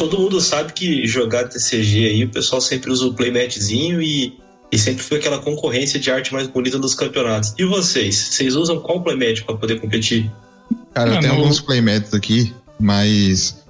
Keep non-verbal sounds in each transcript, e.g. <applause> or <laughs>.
todo mundo sabe que jogar TCG aí, o pessoal sempre usa o playmatzinho e, e sempre foi aquela concorrência de arte mais bonita dos campeonatos. E vocês? Vocês usam qual playmat para poder competir? Cara, eu Ah, tenho não. alguns playmats aqui, mas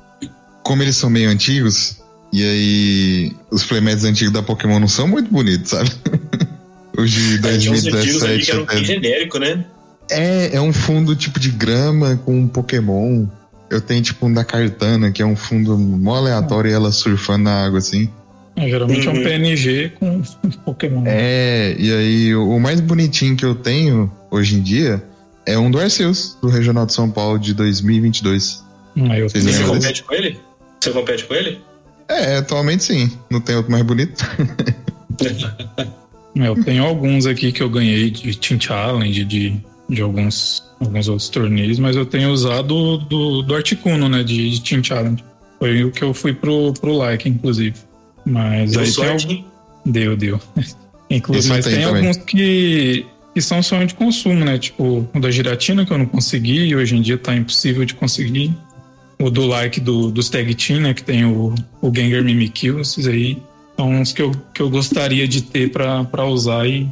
como eles são meio antigos, e aí os playmats antigos da Pokémon não são muito bonitos, sabe? <laughs> Os de É, tinha uns antigos ali 2017 que eram até. genérico, né? É, é um fundo tipo de grama com um Pokémon. Eu tenho tipo um da Cartana, que é um fundo mó aleatório e ela surfando na água assim. É, geralmente é Uhum. um PNG com <laughs> Pokémon. É, e aí o mais bonitinho que eu tenho hoje em dia é um do Arceus, do Regional de São Paulo de 2022. Ah, eu Vocês você tenho, desse? compete com ele? Você compete com ele? É, atualmente sim. Não tem outro mais bonito. <laughs> eu tenho alguns aqui que eu ganhei de Team Challenge, de, de alguns, alguns outros torneios, mas eu tenho usado do, do Articuno, né, de, de Team Challenge. Foi o que eu fui pro, pro like, inclusive. Mas Deu aí tem sorte, al- hein? Deu, deu. <laughs> Inclusive, mas tem também. alguns que, que são sonho de consumo, né? Tipo, o da giratina que eu não consegui e hoje em dia tá impossível de conseguir. O do like do, dos Tag Team, né? Que tem o, o Gengar Mimikyu, esses aí são uns que eu, que eu gostaria de ter pra, pra usar e,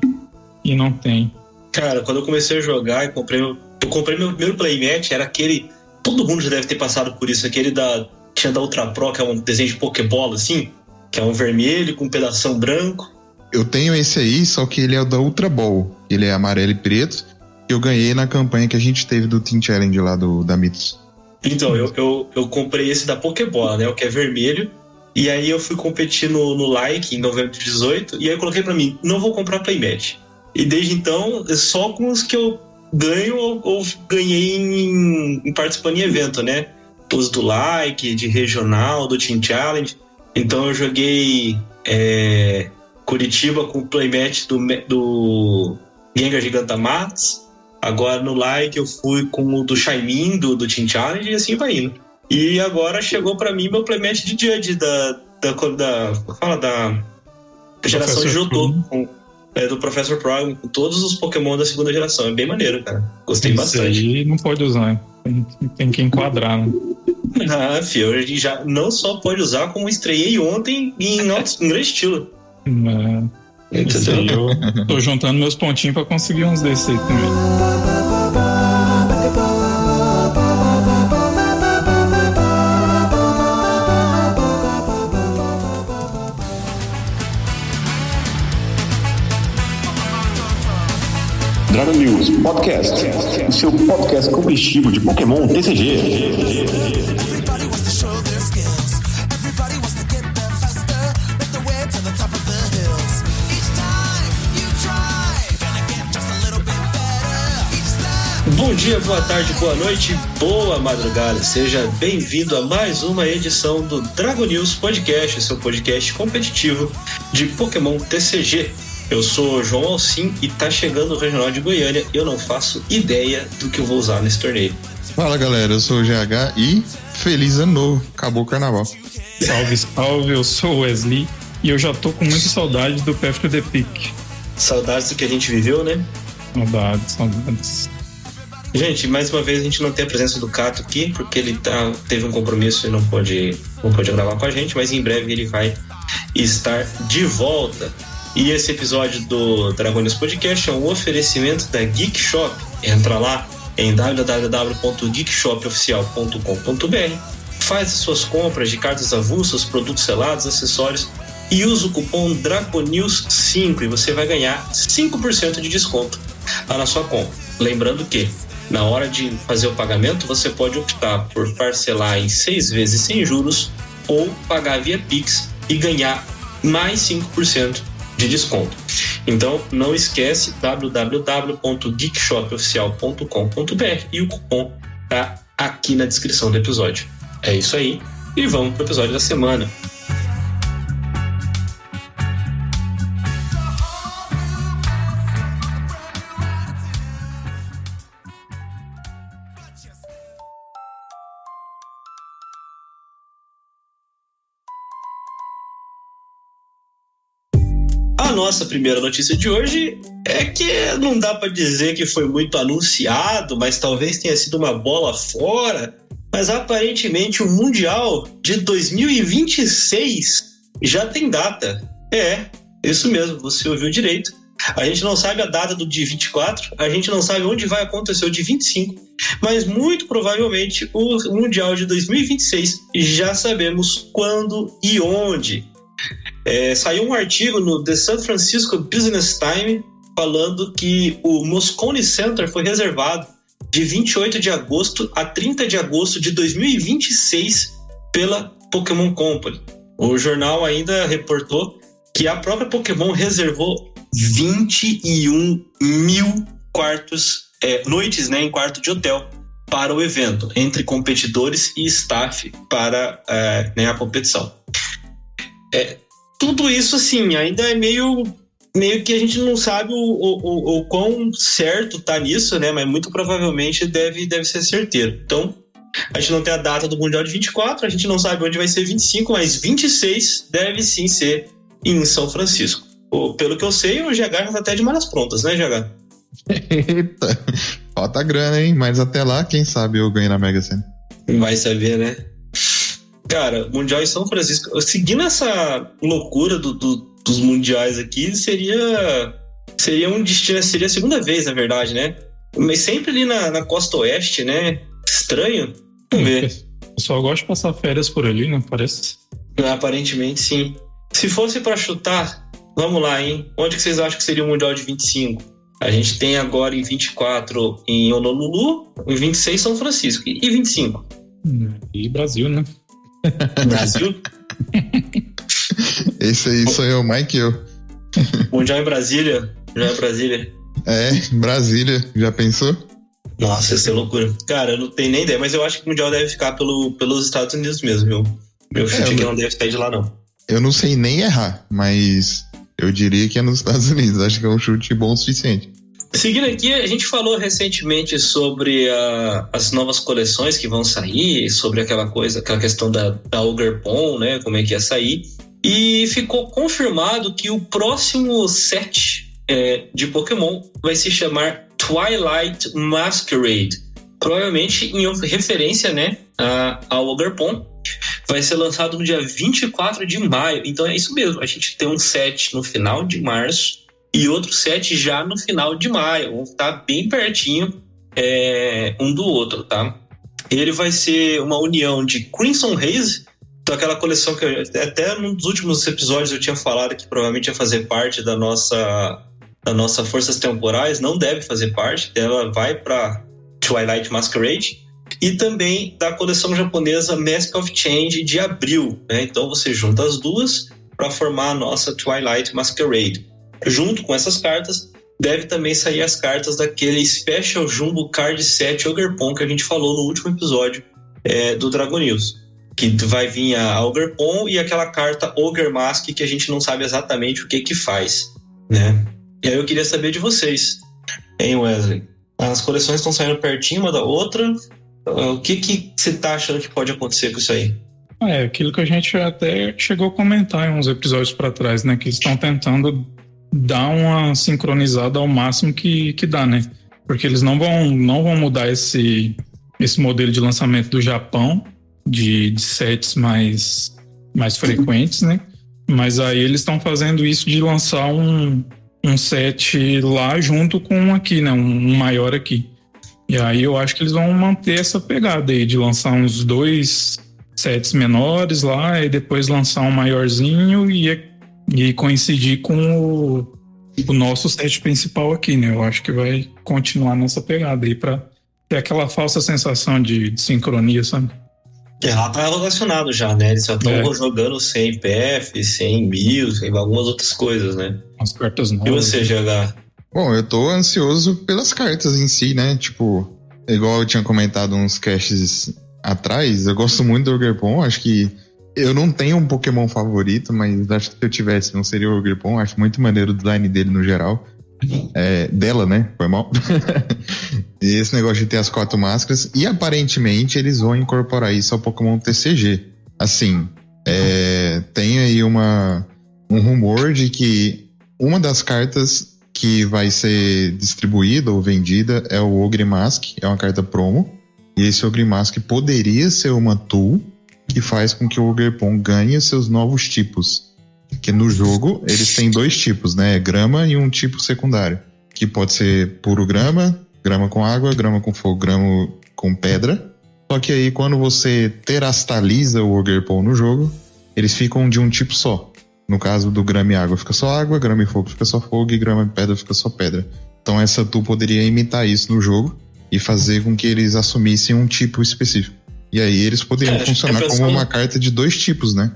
e não tem. Cara, quando eu comecei a jogar e comprei meu, eu comprei meu primeiro playmat, era aquele. Todo mundo já deve ter passado por isso, aquele da. Tinha da Ultra Pro, que é um desenho de Pokébola, assim, que é um vermelho com um pedação branco. Eu tenho esse aí, só que ele é o da Ultra Ball. Ele é amarelo e preto. Que eu ganhei na campanha que a gente teve do Team Challenge lá do, da Mitos. Então, eu, eu, eu comprei esse da Pokébola, né? O que é vermelho. E aí eu fui competir no, no Like em novembro de 18. E aí eu coloquei pra mim, não vou comprar playmat. E desde então, só com os que eu ganho ou, ou ganhei em, em participando em evento, né? Os do Like, de regional, do Team Challenge. Então eu joguei é, Curitiba com o playmat do, do Gengar Gigantamax. Agora no like eu fui com o do Shaimin, do, do Team Challenge, e assim vai indo. E agora chegou pra mim meu playmat de Judge da. da, da fala da geração Jotô, com, é, do Professor Pro, com todos os Pokémon da segunda geração. É bem maneiro, cara. Gostei Isso bastante. aí não pode usar. Tem, tem que enquadrar, né? Ah, fio, eu já não só pode usar, como estreiei ontem em, alto, em grande estilo. É, eu tô juntando meus pontinhos pra conseguir uns desses aí também. Dragon News Podcast, o seu podcast combustível de Pokémon TCG. Bom dia, boa tarde, boa noite, boa madrugada. Seja bem-vindo a mais uma edição do Dragon News Podcast, seu podcast competitivo de Pokémon TCG. Eu sou o João Alcim e tá chegando o Regional de Goiânia. Eu não faço ideia do que eu vou usar nesse torneio. Fala galera, eu sou o GH e feliz ano novo. Acabou o carnaval. Salve, salve, eu sou o Wesley e eu já tô com muita saudade do Path to the Peak. Saudades do que a gente viveu, né? Saudades, saudades. Gente, mais uma vez a gente não tem a presença do Cato aqui, porque ele tá, teve um compromisso e não pôde, não pôde gravar com a gente, mas em breve ele vai estar de volta. E esse episódio do Dragones Podcast é um oferecimento da Geek Shop. Entra lá em www.geekshopoficial.com.br, faz as suas compras de cartas avulsas, produtos selados, acessórios e usa o cupom DRACONEWS5 e você vai ganhar 5% de desconto na sua compra. Lembrando que na hora de fazer o pagamento, você pode optar por parcelar em seis vezes sem juros ou pagar via Pix e ganhar mais 5% de desconto. Então, não esquece www.geekshopoficial.com.br e o cupom tá aqui na descrição do episódio. É isso aí e vamos pro episódio da semana. A nossa primeira notícia de hoje é que não dá para dizer que foi muito anunciado, mas talvez tenha sido uma bola fora. Mas aparentemente o Mundial de 2026 já tem data. É, isso mesmo, você ouviu direito. A gente não sabe a data do dia 24, a gente não sabe onde vai acontecer o dia 25, mas muito provavelmente o Mundial de 2026 já sabemos quando e onde. É, saiu um artigo no The San Francisco Business Time falando que o Moscone Center foi reservado de 28 de agosto a 30 de agosto de 2026 pela Pokémon Company. O jornal ainda reportou que a própria Pokémon reservou 21 mil quartos, é, noites né, em quarto de hotel para o evento, entre competidores e staff para é, né, a competição. É, tudo isso, assim, ainda é meio, meio que a gente não sabe o, o, o, o quão certo tá nisso, né? Mas muito provavelmente deve, deve ser certeiro. Então, a gente não tem a data do Mundial de 24, a gente não sabe onde vai ser 25, mas 26 deve sim ser em São Francisco. Pelo que eu sei, o GH já tá até de malas prontas, né, GH? <laughs> Eita, falta grana, hein? Mas até lá, quem sabe eu ganho na Mega Sena. Vai saber, né? Cara, Mundial em São Francisco. Seguindo essa loucura do- do- dos mundiais aqui, seria. Seria um destino. Seria a segunda vez, na verdade, né? Mas sempre ali na, na costa oeste, né? Estranho. Vamos ver. O pessoal gosta de passar férias por ali, né? Parece. Aparentemente, sim. Se fosse pra chutar, vamos lá, hein? Onde que vocês acham que seria o Mundial de 25? A gente tem agora em 24 em Honolulu, em 26 São Francisco. E 25? E Brasil, né? <laughs> Brasil? <laughs> Esse aí sou eu, que eu. <laughs> Mundial em Brasília? Mundial em Brasília? É, Brasília, já pensou? Nossa, isso é loucura. Cara, eu não tenho nem ideia, mas eu acho que o Mundial deve ficar pelo, pelos Estados Unidos mesmo, meu. Meu chute eu é que não- não deve sair de lá, não. Eu não sei nem errar, mas eu diria que é nos Estados Unidos. Acho que é um chute bom o suficiente. Seguindo aqui, a gente falou recentemente sobre ah, as novas coleções que vão sair, sobre aquela coisa, aquela questão da, da Ogre Pon, né? Como é que ia sair. E ficou confirmado que o próximo set é, de Pokémon vai se chamar Twilight Masquerade. Provavelmente em referência, né, a- ao Ogre Pon. Vai ser lançado no dia 24 de maio. Então é isso mesmo. A gente tem um set no final de março e outro set já no final de maio. Vão estar bem pertinho é, um do outro, tá? Ele vai ser uma união de Crimson Haze, então aquela coleção que eu, até num dos últimos episódios eu tinha falado que provavelmente ia fazer parte da nossa da nossa Forças Temporais, não deve fazer parte, ela vai para Twilight Masquerade e também da coleção japonesa Mask of Change de abril, né? Então você junta as duas para formar a nossa Twilight Masquerade. Junto com essas cartas, deve também sair as cartas daquele Special Jumbo Card Set Ogerpon que a gente falou no último episódio é, do Dragon News. Que vai vir a Ogerpon e aquela carta Ogre Mask que a gente não sabe exatamente o que que faz, né? E aí eu queria saber de vocês, hein, Wesley? As coleções estão saindo pertinho uma da outra. O que que você tá achando que pode acontecer com isso aí? É, aquilo que a gente até chegou a comentar em uns episódios para trás, né? Que estão tentando dar uma sincronizada ao máximo que, que dá, né? Porque eles não vão, não vão mudar esse, esse modelo de lançamento do Japão, de, de sets mais, mais frequentes, né? Mas aí eles estão fazendo isso de lançar um, um set lá junto com um aqui, né? Um maior aqui. E aí eu acho que eles vão manter essa pegada aí de lançar uns dois sets menores lá e depois lançar um maiorzinho e, e coincidir com o, o nosso set principal aqui, né? Eu acho que vai continuar nessa pegada aí pra ter aquela falsa sensação de, de sincronia, sabe? É, lá tá relacionado já, né? Eles já estão É. jogando sem PF, sem mil, sem algumas outras coisas, né? As cartas E novas. você, GH? Bom, eu tô ansioso pelas cartas em si, né? Tipo, igual eu tinha comentado uns caches atrás, eu gosto muito do Ogrepon, acho que eu não tenho um Pokémon favorito, mas acho que se eu tivesse, não seria o Ogrepon, acho muito maneiro o design dele no geral. É, dela, né? Foi mal. <laughs> e esse negócio de ter as quatro máscaras. E aparentemente eles vão incorporar isso ao Pokémon TCG. Assim, é, tem aí uma, um rumor de que uma das cartas que vai ser distribuída ou vendida é o Ogre Mask, é uma carta promo. E esse Ogre Mask poderia ser uma tool que faz com que o Ogerpon ganhe seus novos tipos. Que no jogo eles têm dois tipos, né? Grama e um tipo secundário. Que pode ser puro grama, grama com água, grama com fogo, grama com pedra. Só que aí quando você terastaliza o Ogerpon no jogo, eles ficam de um tipo só. No caso do grama e água fica só água, grama e fogo fica só fogo e grama e pedra fica só pedra. Então essa tu poderia imitar isso no jogo e fazer com que eles assumissem um tipo específico. E aí eles poderiam É, funcionar eu como uma carta de dois tipos, né?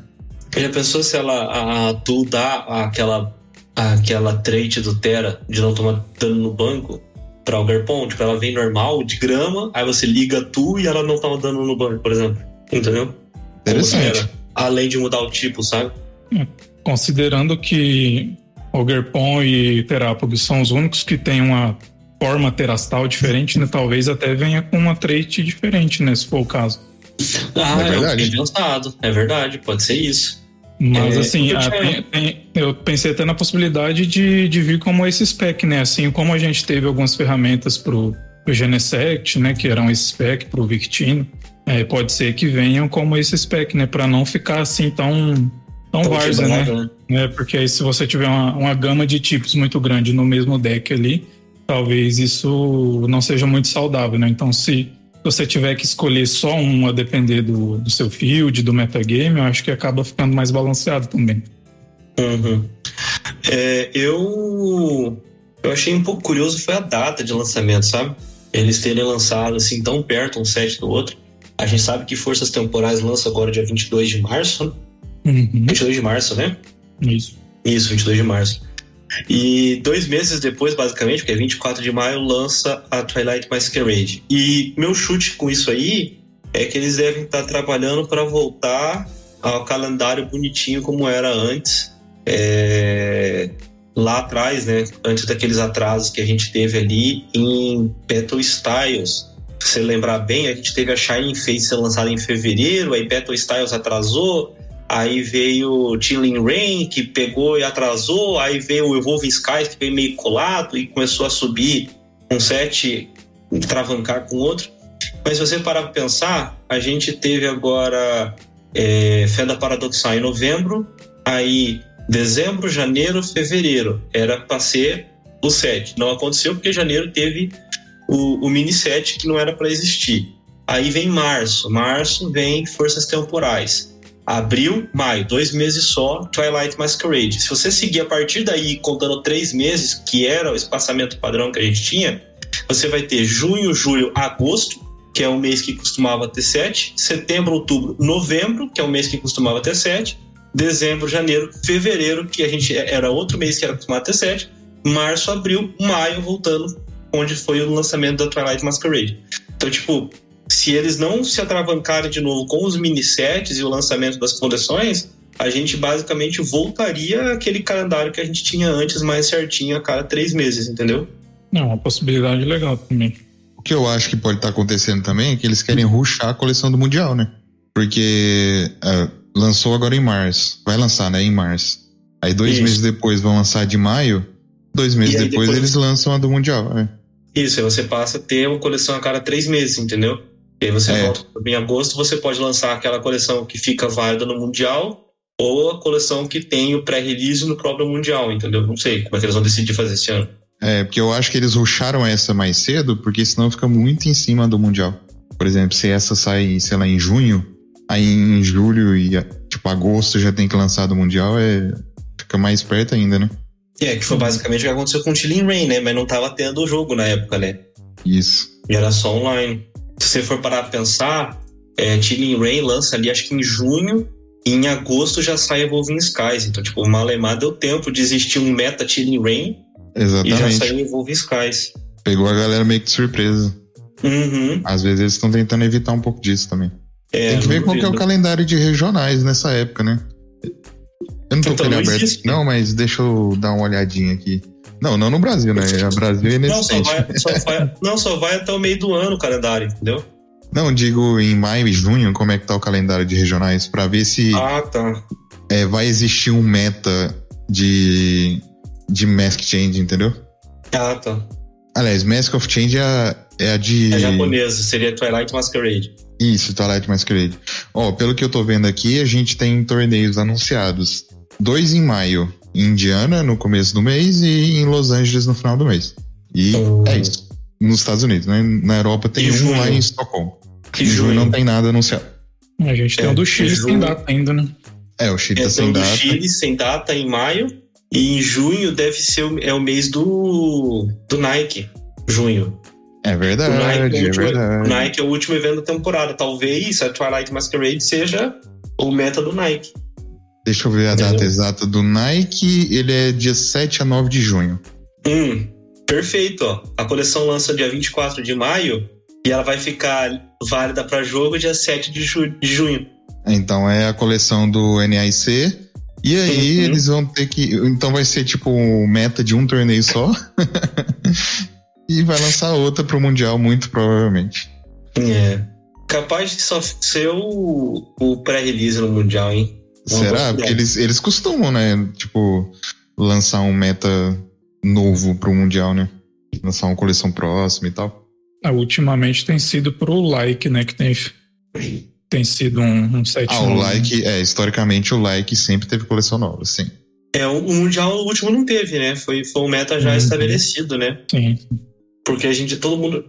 Já pensou se ela, a, a Tu dá aquela, aquela trait do Terra de não tomar dano no banco pra Algarpon? Tipo, ela vem normal, de grama, aí você liga a Tu e ela não toma dano no banco, por exemplo. Entendeu? Interessante. Era, Além de mudar o tipo, sabe? Considerando que Ogerpon e Terapog são os únicos que têm uma forma terastal diferente, né? Talvez até venha com uma trait diferente, né? Se for o caso. Ah, É é, verdade. eu tinha pensado. É verdade, pode ser isso. Mas É, assim, eu tinha- tem- tem- eu pensei até na possibilidade de, de vir como esse spec, né? Assim como a gente teve algumas ferramentas pro, pro Genesect, né? Que eram esse spec pro Victino. é, pode ser que venham como esse spec, né? Pra não ficar assim tão, tão várzea, né? né? né? Porque aí se você tiver uma, uma gama de tipos muito grande no mesmo deck ali, talvez isso não seja muito saudável, né? Então se você tiver que escolher só um a depender do, do seu field, do metagame, eu acho que acaba ficando mais balanceado também. Uhum. É, eu eu achei um pouco curioso foi a data de lançamento, sabe? Eles terem lançado assim tão perto um set do outro. A gente sabe que Forças Temporais lança agora dia 22 de março, né? Uhum. 22 de março, né? Isso. Isso, 22 de março. E dois meses depois, basicamente, porque é 24 de maio, lança a Twilight Masquerade. E meu chute com isso aí é que eles devem estar trabalhando para voltar ao calendário bonitinho como era antes. É, Lá atrás, né? Antes daqueles atrasos que a gente teve ali em Battle Styles. Se você lembrar bem, a gente teve a Shining Face ser lançada em fevereiro, aí Battle Styles atrasou, Aí veio Chilling Rain, que pegou e atrasou. Aí veio o Evolving Skies, que veio meio colado e começou a subir um set, travancar com outro. Mas se você parar para pensar, a gente teve agora é, Fenda Paradoxal em novembro, aí dezembro, janeiro, fevereiro. Era para ser o set. Não aconteceu porque janeiro teve o, o mini set que não era para existir. Aí vem março. Março vem Forças Temporais. Abril, maio, dois meses só, Twilight Masquerade. Se você seguir a partir daí, contando três meses, que era o espaçamento padrão que a gente tinha, você vai ter junho, julho, agosto, que é o mês que costumava ter sete, setembro, outubro, novembro, que é o mês que costumava ter sete, dezembro, janeiro, fevereiro, que a gente era outro mês que era costumado ter sete, março, abril, maio, voltando, onde foi o lançamento da Twilight Masquerade. Então, tipo, se eles não se atravancarem de novo com os mini sets e o lançamento das coleções, a gente basicamente voltaria àquele calendário que a gente tinha antes, mais certinho, a cada três meses, entendeu? É uma possibilidade legal também. O que eu acho que pode estar acontecendo também é que eles querem ruxar a coleção do Mundial, né? Porque ah, lançou agora em março. Vai lançar, né? Em março. Aí dois Isso. meses depois vão lançar de maio. Dois meses depois, depois- eles lançam a do Mundial. É. Isso, aí você passa a ter uma coleção a cada três meses, entendeu? E aí você É. volta em agosto, você pode lançar aquela coleção que fica válida no Mundial ou a coleção que tem o pré-release no próprio Mundial, entendeu? Não sei como é que eles vão decidir fazer esse ano. É, porque eu acho que eles ruxaram essa mais cedo, porque senão fica muito em cima do Mundial. Por exemplo, se essa sai, sei lá, em junho, aí em julho e tipo agosto já tem que lançar do Mundial, é fica mais perto ainda, né? É, que foi basicamente o que aconteceu com o Chilling Rain, né? Mas não tava tendo o jogo na época, né? Isso. E era só online. Se você for parar pra pensar, é, Chilling Rain lança ali acho que em junho, e em agosto já sai Evolving Skies. Então, tipo, o Malemar deu tempo de existir um meta Chilling Rain e já Exatamente. saiu Evolving Skies. Pegou a galera meio que de surpresa. Uhum. Às vezes eles estão tentando evitar um pouco disso também. É, Tem que ver qual que é o calendário de regionais nessa época, né? Eu não tô Então, com ele não aberto. existe. Não, mas deixa eu dar uma olhadinha aqui. Não, não no Brasil, né? O Brasil é Não só, inexistente. vai, só vai- não, só vai até o meio do ano o calendário, entendeu? Não, digo em maio e junho, como é que tá o calendário de regionais, pra ver se Ah, tá. é, vai existir um meta de, de Mask Change, entendeu? Ah, tá. Aliás, Mask of Change é, É a de. É japonesa, seria Twilight Masquerade. Isso, Twilight Masquerade. Ó, pelo que eu tô vendo aqui, a gente tem torneios anunciados. Dois em maio, em Indiana, no começo do mês, e em Los Angeles no final do mês. E é isso. Nos Estados Unidos, né? Na Europa tem E um junho? lá em Estocolmo. Que em junho junho. não tem nada anunciado. A gente tem É, o do Chile junho. sem data ainda, né? É, o Chile É, tá tem sem o do data. Chile sem data em maio. E em junho deve ser o, é o mês do, do Nike. Junho. É O verdade, Nike, é o é último, verdade. o Nike é o último evento da temporada. Talvez a Twilight Masquerade seja o meta do Nike. Deixa eu ver a Entendeu? data exata do Nike. Ele é dia 7 a 9 de junho. Hum, perfeito, ó. A coleção lança dia 24 de maio e ela vai ficar válida para jogo dia 7 de, ju- de junho. Então é a coleção do NIC. E aí Uhum. eles vão ter que. Então vai ser tipo meta de um torneio só. <laughs> e vai lançar outra pro Mundial, muito provavelmente. É. Capaz de só ser o, o pré-release no Mundial, hein? Será? Porque ideia. eles, eles costumam, né? Tipo, lançar um meta novo pro Mundial, né? Lançar uma coleção próxima e tal. Ah, ultimamente tem sido pro like, né? Que tem, tem sido um, um set Ah, o novo, like, é, historicamente o like sempre teve coleção nova, sim. É, o o Mundial o último não teve, né? Foi, foi um meta já Uhum. estabelecido, né? Sim. Porque a gente, todo mundo.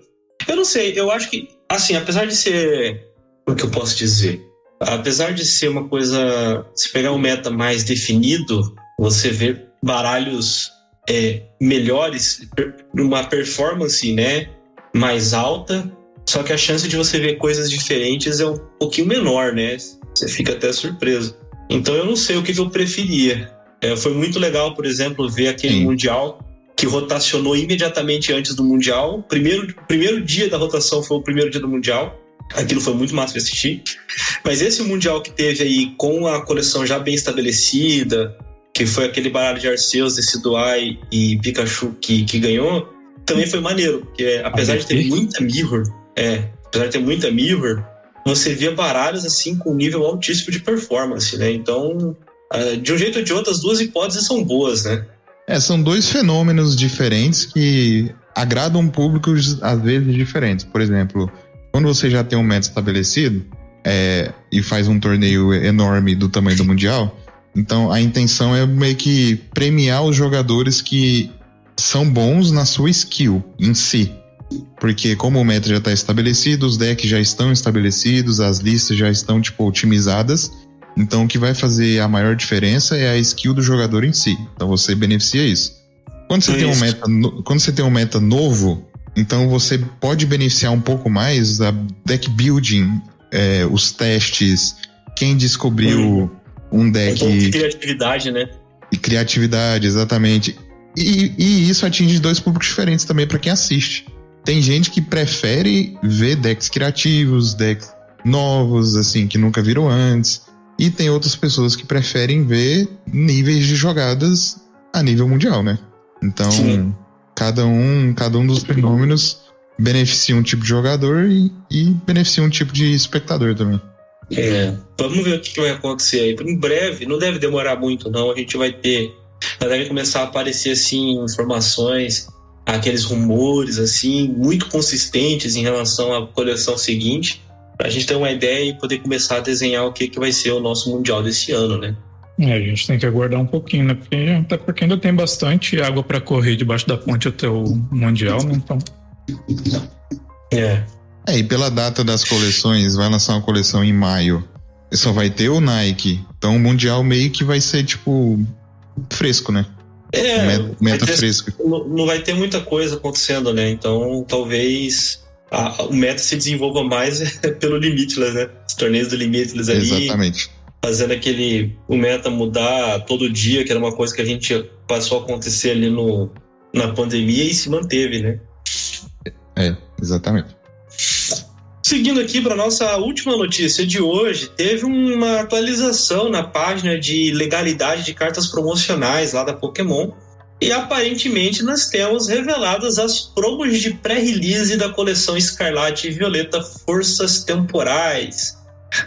Eu não sei, eu acho que, assim, apesar de ser. O que eu posso dizer? Apesar de ser uma coisa. Se pegar um meta mais definido, você vê baralhos é, melhores, uma performance, né? Mais alta. Só que a chance de você ver coisas diferentes é um pouquinho menor, né? Você fica até surpreso. Então eu não sei o que, que eu preferia. É, foi muito legal, por exemplo, ver aquele Sim. Mundial que rotacionou imediatamente antes do Mundial. Primeiro, primeiro dia da rotação foi o primeiro dia do Mundial. Aquilo foi muito massa de assistir. Mas esse Mundial que teve aí com a coleção já bem estabelecida, que foi aquele baralho de Arceus, desse Duai e Pikachu que, que ganhou, também foi maneiro. Porque apesar de ter muita mirror, é, apesar de ter muita mirror, você via baralhos assim com nível altíssimo de performance, né? Então, ah, de um jeito ou de outro, as duas hipóteses são boas, né? É, são dois fenômenos diferentes que agradam públicos às vezes diferentes. Por exemplo, quando você já tem um meta estabelecido é, e faz um torneio enorme do tamanho do Mundial, então a intenção é meio que premiar os jogadores que são bons na sua skill em si. Porque como o meta já está estabelecido, os decks já estão estabelecidos, as listas já estão tipo otimizadas. Então o que vai fazer a maior diferença é a skill do jogador em si. Então você beneficia isso. Quando você, tem um, Isso. meta, no- quando você tem um meta novo, então você pode beneficiar um pouco mais da deck building, é, os testes, quem descobriu um deck de criatividade, né? e criatividade, exatamente. E, e isso atinge dois públicos diferentes também para quem assiste. Tem gente que prefere ver decks criativos, decks novos, assim, que nunca viram antes. E tem outras pessoas que preferem ver níveis de jogadas a nível mundial, né? Então, Sim. Cada um, cada um dos fenômenos beneficia um tipo de jogador e, e beneficia um tipo de espectador também. É. Vamos ver o que vai acontecer aí. Em breve, não deve demorar muito, não. A gente vai ter. Deve começar a aparecer assim informações, aqueles rumores assim, muito consistentes em relação à coleção seguinte, pra gente ter uma ideia e poder começar a desenhar o que, que vai ser o nosso Mundial desse ano, né? É, a gente tem que aguardar um pouquinho, né? Porque, até porque ainda tem bastante água para correr debaixo da ponte até o Mundial, né? Então, É. É, e pela data das coleções, vai lançar uma coleção em maio. E só vai ter o Nike. Então o Mundial meio que vai ser, tipo, fresco, né? É, meta meta ter- fresco. não não vai ter muita coisa acontecendo, né? Então talvez a- o meta se desenvolva mais <laughs> pelo Limitless, né? Os torneios do Limitless ali, Exatamente. Fazendo aquele o meta mudar todo dia, que era uma coisa que a gente passou a acontecer ali no, na pandemia e se manteve, né? É, exatamente. Seguindo aqui para nossa última notícia de hoje, teve uma atualização na página de legalidade de cartas promocionais lá da Pokémon. E aparentemente nós temos reveladas as promos de pré-release da coleção Escarlate e Violeta Forças Temporais.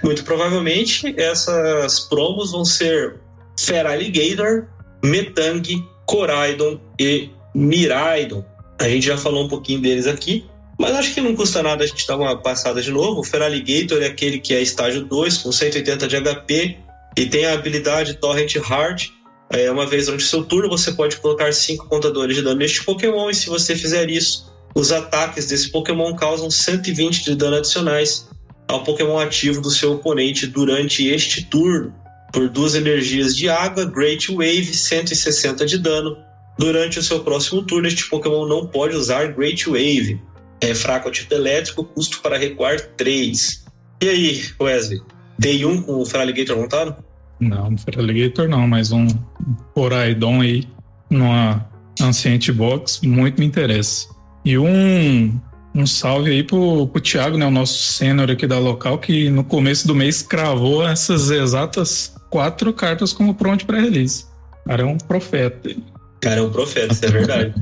Muito provavelmente essas promos vão ser Feraligatr, Metang, Coraidon e Miraidon. A gente já falou um pouquinho deles aqui. Mas acho que não custa nada a gente dar uma passada de novo. O Feraligator é aquele que é estágio 2, com 180 de HP, e tem a habilidade Torrent Hard. É, uma vez durante seu turno, você pode colocar 5 contadores de dano neste Pokémon, e se você fizer isso, os ataques desse Pokémon causam 120 de dano adicionais ao Pokémon ativo do seu oponente durante este turno. Por duas energias de água, Great Wave, 160 de dano. Durante o seu próximo turno, este Pokémon não pode usar Great Wave. É fraco ao tipo elétrico, custo para recuar 3. E aí, Wesley? Day 1 com o Feraligator montado? Não, Alligator não, mas um Poraidon aí numa Ancient Box muito me interessa. E um, um salve aí pro, pro Thiago, né, o nosso sênior aqui da local, que no começo do mês cravou essas exatas quatro cartas como pronto para release. Cara é um profeta. Cara, é um profeta, isso é verdade.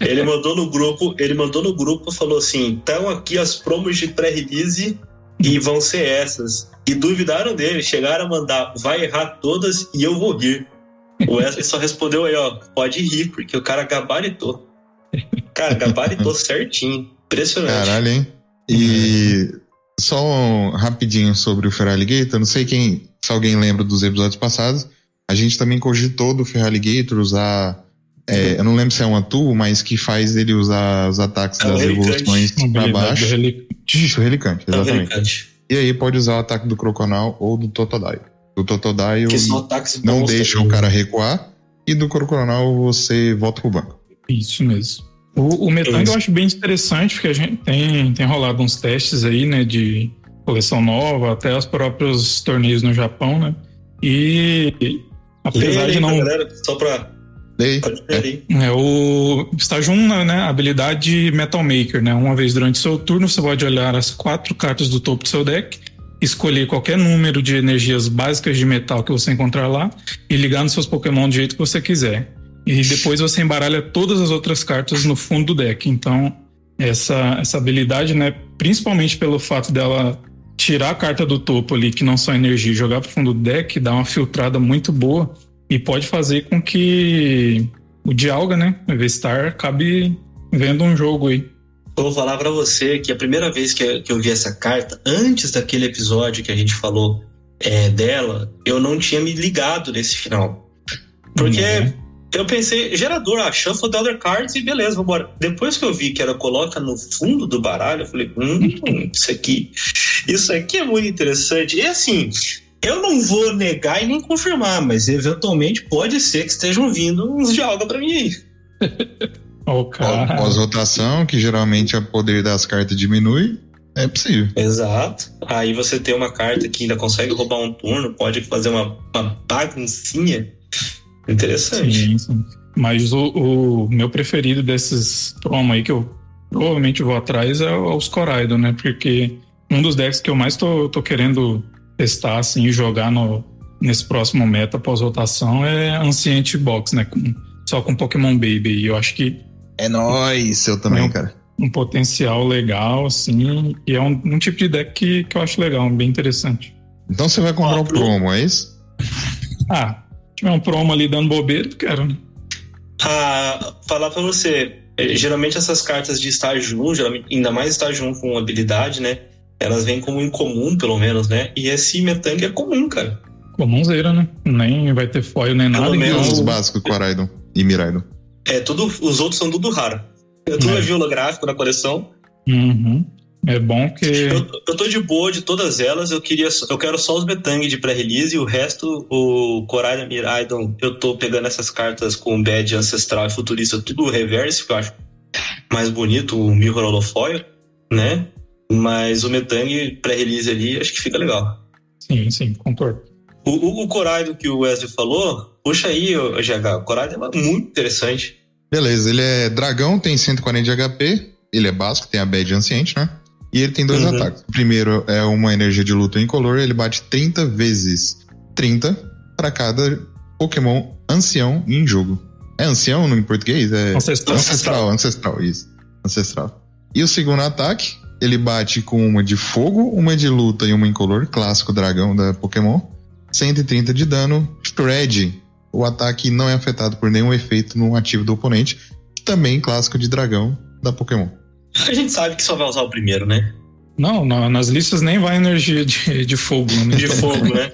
ele mandou no grupo, ele mandou no grupo, falou assim: "Então aqui as promos de pré-release e vão ser essas". E duvidaram dele, chegaram a mandar, vai errar todas e eu vou rir. O Wesley só respondeu aí, ó, pode rir, porque o cara gabaritou. Cara, gabaritou certinho. Impressionante. Caralho, hein? E só um rapidinho sobre o Feraligator, não sei quem, se alguém lembra dos episódios passados, a gente também cogitou do Feraligator usar, é, eu não lembro se é um atu, mas que faz ele usar os ataques É das Relicante. evoluções do baixo. Relic- Isso, Relicante, Tá exatamente. brincante. E aí pode usar o ataque do Croconal ou do Totodile. Do Totodile Que são ataques não deixa o cara recuar, e do Croconal você volta pro banco. Isso mesmo. O, o Metang eu acho bem interessante, porque a gente tem, tem rolado uns testes aí, né, de coleção nova, até os próprios torneios no Japão, né? E Lê apesar aí de não. galera, só pra. Aí. É o estágio 1, né? Habilidade Metal Maker, né? Uma vez durante seu turno, você pode olhar as quatro cartas do topo do seu deck, escolher qualquer número de energias básicas de metal que você encontrar lá e ligar nos seus Pokémon do jeito que você quiser. E depois você embaralha todas as outras cartas no fundo do deck. Então, essa, essa habilidade, né? Principalmente pelo fato dela tirar a carta do topo ali, que não são energia, jogar pro fundo do deck, dá uma filtrada muito boa e pode fazer com que o Dialga, né? O V-Star acabe vendo um jogo aí. Eu vou falar pra você que a primeira vez que eu, que eu vi essa carta, antes daquele episódio que a gente falou é, dela, eu não tinha me ligado nesse final. Porque Uhum. Eu pensei, gerador, ah, shuffle the other cards e beleza, vambora. Depois que eu vi que era coloca no fundo do baralho, eu falei, hum, isso aqui, isso aqui é muito interessante. E assim, eu não vou negar e nem confirmar, mas eventualmente pode ser que estejam vindo uns de alga pra mim aí. <laughs> Ó, o cara. Pós-rotação, que geralmente o poder das cartas diminui, é possível. Exato. Aí você tem uma carta que ainda consegue roubar um turno, pode fazer uma, uma baguncinha. Interessante. Sim, sim. Mas o, o meu preferido desses promo aí que eu provavelmente vou atrás é os Coraido, né? Porque um dos decks que eu mais tô, tô querendo testar, assim, e jogar no, nesse próximo meta pós-rotação é Ancient Box, né? Com- só com Pokémon Baby. E eu acho que É nóis, eu também, Não. cara. um potencial legal, assim, e é um, um tipo de deck que, que eu acho legal, bem interessante. Então você vai comprar um promo, é isso? Ah, tiver um promo ali dando bobeira, eu quero, né? Ah, falar pra você, eh, geralmente essas cartas de estágio 1, geralmente, ainda mais estágio 1 com habilidade, né? Elas vêm como incomum, pelo menos, né? E esse Metang é comum, cara. Comumzeira, né? Nem vai ter foil nem Pelo nada. menos Os básicos, Coraidon e Miraidon. É, tudo, os outros são tudo raro. Eu tudo É. é holográfico na coleção. Uhum. É bom que. Eu, eu tô de boa de todas elas. Eu queria, eu quero só os Metang de pré-release e o resto, o Coraida Miraidon, eu tô pegando essas cartas com Bad Ancestral e Futurista, tudo reverse, que eu acho mais bonito, o Mirror Holofoil, né? Mas o Metang pré-release ali, acho que fica legal. Sim, sim, concordo. O, o, o Coraido que o Wesley falou, puxa aí, GH, o Coraido é muito interessante. Beleza, ele é dragão, tem 140 de HP, ele é básico, tem a Bad Anciente, né? E ele tem dois Uhum. ataques. O primeiro é uma energia de luta incolor, ele bate 30 vezes 30 para cada Pokémon ancião em jogo. É ancião em português? É Ancestral. ancestral, ancestral, isso. Ancestral. E o segundo ataque, ele bate com uma de fogo, uma de luta e uma incolor, clássico dragão da Pokémon. 130 de dano, Shred. O ataque não é afetado por nenhum efeito no ativo do oponente. Também clássico de dragão da Pokémon. <laughs> A gente sabe que só vai usar o primeiro, né? Não, na- nas listas nem vai energia de, de fogo. Né? De fogo, né?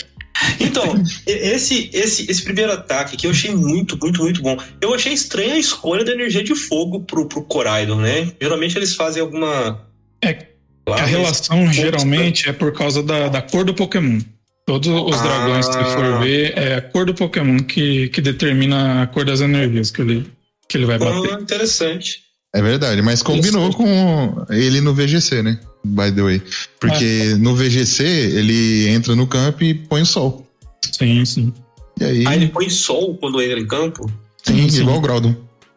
Então, esse, esse, esse primeiro ataque aqui eu achei muito, muito, muito bom. Eu achei estranha a escolha da energia de fogo pro, pro Coraidon, né? Geralmente eles fazem alguma. É, A relação geralmente é por causa da, da cor do Pokémon. Todos os Ah. dragões que você for ver, é a cor do Pokémon que, que determina a cor das energias que ele, que ele vai bater. Ah, interessante. É verdade, mas combinou com ele no VGC, né? By the way. Porque no VGC ele entra no campo e põe o sol. Sim, sim. E aí, Aí ele põe sol quando entra em campo. sim, sim. igual o Groudon.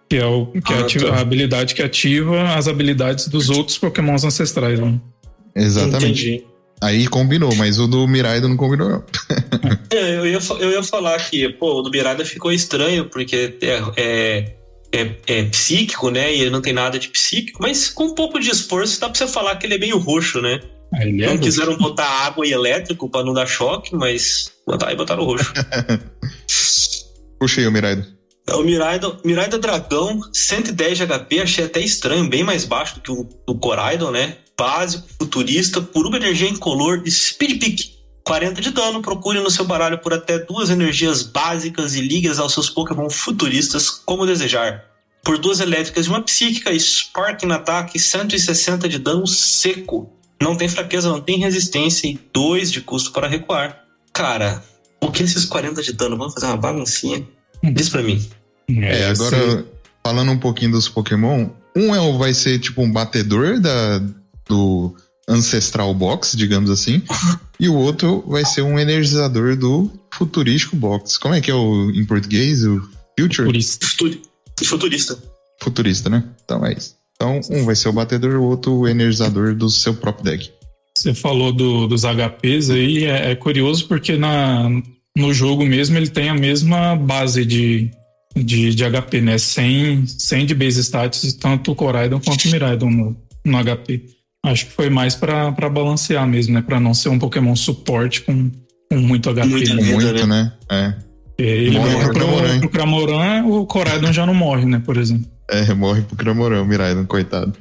Que é, o, que Ah, ativa- tá. a habilidade que ativa as habilidades dos outros Pokémons ancestrais. Né? Exatamente. Entendi. Aí combinou, mas o do Miraidon não combinou, não. É, eu, ia, eu ia falar que, pô, o do Mirada ficou estranho, porque é, é, é, é psíquico, né? E ele não tem nada de psíquico, mas com um pouco de esforço dá pra você falar que ele é meio roxo, né? Ele é não roxo. quiseram botar água e elétrico pra não dar choque, mas botaram, aí botaram roxo. <laughs> Puxei o Miraidon. É, O Miraidon, Miraidon Dragão, 110 de HP, achei até estranho, bem mais baixo do que o do Coraidon, né? Básico, futurista, por uma energia incolor e Speed Pick. 40 de dano, procure no seu baralho por até duas energias básicas e ligue aos seus Pokémon futuristas como desejar. Por duas elétricas e uma psíquica, Spark no ataque, 160 de dano seco. Não tem fraqueza, não tem resistência e 2 de custo para recuar. Cara, o que esses 40 de dano? Vamos fazer uma baguncinha? Diz pra mim. É, agora, esse- falando um pouquinho dos Pokémon, um é o, vai ser tipo um batedor da, do Ancestral Box, digamos assim, e o outro vai ser um energizador do Futurístico Box. Como é que é o em português? O Future? Por isso. Futuri- Futurista. Futurista, né? Então é isso. Então, um vai ser o batedor, o outro o energizador do seu próprio deck. Você falou do- dos HPs aí, é, é curioso porque na, no jogo mesmo ele tem a mesma base de, de, de HP, né? 100, 100 de base stats, tanto o Coraidon quanto o Miraidon no, no HP. Acho que foi mais pra pra balancear mesmo, né? Pra não ser um Pokémon suporte com, com muito HP. Muito né? Muito, né? né? É. Ele Morre morre pro Cramoran, pro Cramoran, o Coraidon já não morre, né? Por exemplo. É, morre pro Cramorão, Miraidon, coitado.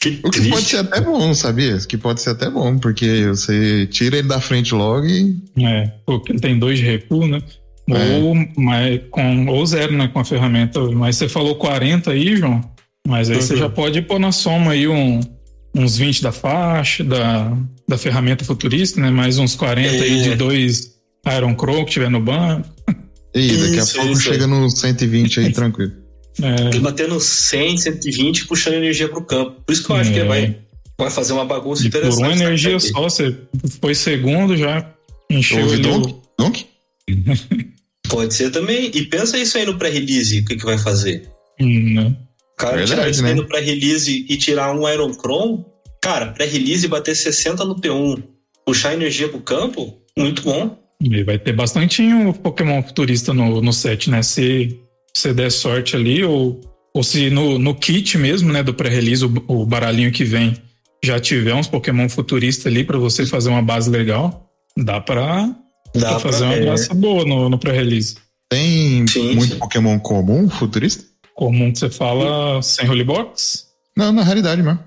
Que O que pode ser até bom, sabia? Que pode ser até bom, porque você tira ele da frente logo e. É, porque ele tem dois de recuo, né? É. Ou, mais, com, ou zero, né? Com a ferramenta. Mas você falou 40 aí, João. Mas aí você Uhum. já pode pôr na soma aí um, uns 20 da faixa, da, da ferramenta futurista, né? Mais uns 40 aí É. de dois Iron Crow que tiver no banco. E daqui a Isso, pouco isso. chega no 120 aí tranquilo. É, Batendo 100, 120, puxando energia pro campo. Por isso que eu acho que É. vai, vai fazer uma bagunça e por interessante. uma energia sabe? só, você foi segundo, já encheu Houve Donk? Donk? <laughs> Pode ser também. E pensa isso aí no pré-release, o que, que vai fazer? Hum, né? O cara Verdade, tirar isso né? no pré-release e tirar um Iron Chrome, cara, pré-release e bater 60 no T1, puxar energia pro campo, muito bom. E vai ter bastante Pokémon futurista no, no set, né? Se você der sorte ali, ou, ou se no, no kit mesmo, né, do pré-release, o, o baralhinho que vem já tiver uns Pokémon futurista ali pra você fazer uma base legal, dá pra, Dá pra fazer uma é, graça boa no, no pré-release. Tem Sim, muito sim. Pokémon comum, futurista? Comum que você fala sem Holy Box, Não, na realidade mesmo.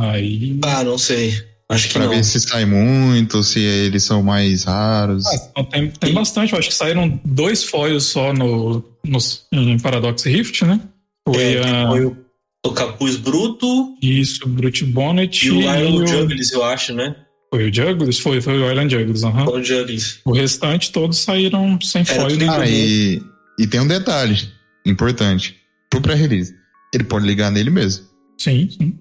aí. Ah, não sei. Acho que Pra não. ver se sai muito, se eles são mais raros. Ah, então tem, tem bastante, eu acho que saíram dois foils só no, no, em Paradox Rift, né? Foi É, a. foi o, o Capuz Bruto Isso, o Brute Bonnet e o Iron o- Juggles, eu acho, né? Foi o Juggles? Foi, foi o Island Juggles, aham. Foi o Juggles. O restante todos saíram sem foil. Ah, e, e tem um detalhe importante. Pro pré-release. Ele pode ligar nele mesmo. Sim, sim.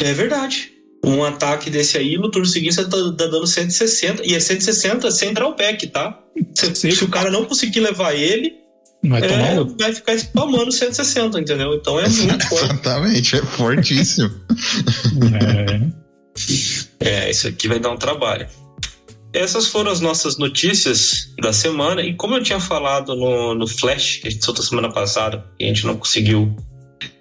É verdade. Um ataque desse aí, no turno seguinte, você tá, tá dando 160. E é 160 sem drawback, tá? Se, Sim. se o cara não conseguir levar ele, Vai tomar é, vai ficar spamando 160, entendeu? Então é muito forte. <laughs> Exatamente, é fortíssimo. <laughs> É, É, isso aqui vai dar um trabalho. Essas foram as nossas notícias da semana. E como eu tinha falado no, no Flash, que a gente soltou semana passada, e a gente não conseguiu